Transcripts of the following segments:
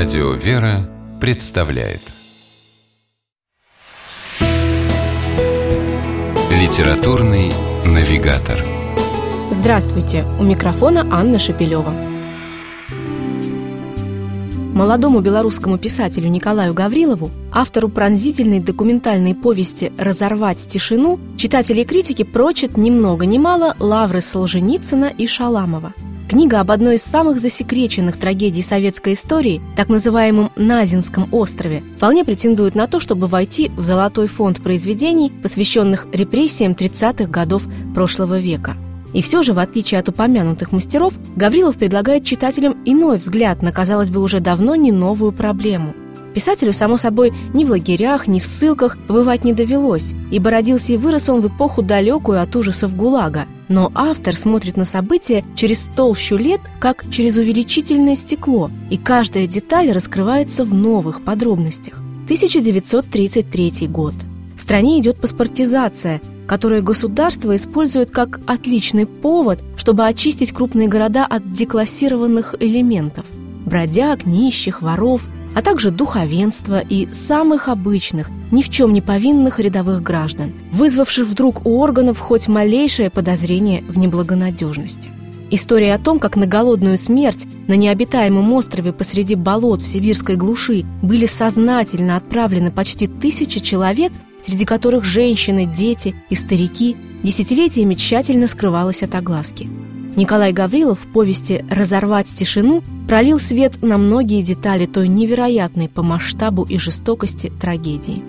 Радио «Вера» представляет Литературный навигатор Здравствуйте! У микрофона Анна Шапилева. Молодому белорусскому писателю Николаю Гаврилову, автору пронзительной документальной повести «Разорвать тишину», читатели и критики прочат ни много ни мало лавры Солженицына и Шаламова – Книга об одной из самых засекреченных трагедий советской истории, так называемом Назинском острове, вполне претендует на то, чтобы войти в золотой фонд произведений, посвященных репрессиям 30-х годов прошлого века. И все же, в отличие от упомянутых мастеров, Гаврилов предлагает читателям иной взгляд на, казалось бы, уже давно не новую проблему – Писателю, само собой, ни в лагерях, ни в ссылках побывать не довелось, ибо родился и вырос он в эпоху далекую от ужасов ГУЛАГа. Но автор смотрит на события через толщу лет, как через увеличительное стекло, и каждая деталь раскрывается в новых подробностях. 1933 год. В стране идет паспортизация, которую государство использует как отличный повод, чтобы очистить крупные города от деклассированных элементов – бродяг, нищих, воров – а также духовенства и самых обычных, ни в чем не повинных рядовых граждан, вызвавших вдруг у органов хоть малейшее подозрение в неблагонадежности. История о том, как на голодную смерть на необитаемом острове посреди болот в сибирской глуши были сознательно отправлены почти тысячи человек, среди которых женщины, дети и старики, десятилетиями тщательно скрывалась от огласки. Николай Гаврилов в повести «Разорвать тишину» пролил свет на многие детали той невероятной по масштабу и жестокости трагедии.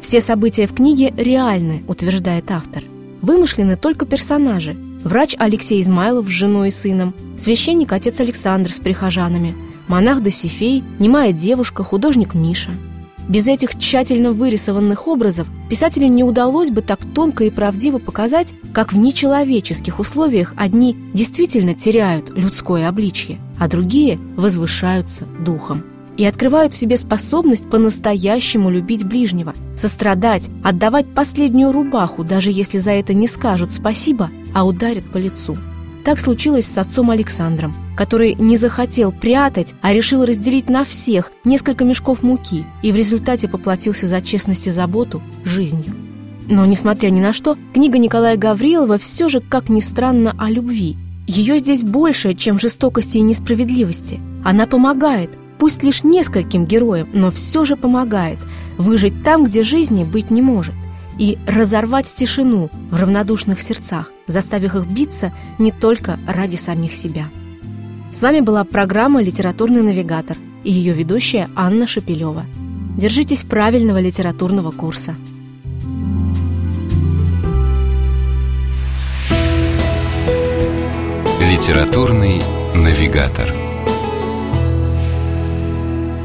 Все события в книге реальны, утверждает автор. Вымышлены только персонажи. Врач Алексей Измайлов с женой и сыном, священник отец Александр с прихожанами, монах Досифей, немая девушка, художник Миша – без этих тщательно вырисованных образов писателю не удалось бы так тонко и правдиво показать, как в нечеловеческих условиях одни действительно теряют людское обличье, а другие возвышаются духом и открывают в себе способность по-настоящему любить ближнего, сострадать, отдавать последнюю рубаху, даже если за это не скажут спасибо, а ударят по лицу. Так случилось с отцом Александром, который не захотел прятать, а решил разделить на всех несколько мешков муки и в результате поплатился за честность и заботу жизнью. Но, несмотря ни на что, книга Николая Гаврилова все же, как ни странно, о любви. Ее здесь больше, чем жестокости и несправедливости. Она помогает, пусть лишь нескольким героям, но все же помогает выжить там, где жизни быть не может и разорвать тишину в равнодушных сердцах, заставив их биться не только ради самих себя. С вами была программа «Литературный навигатор» и ее ведущая Анна Шапилева. Держитесь правильного литературного курса. Литературный навигатор –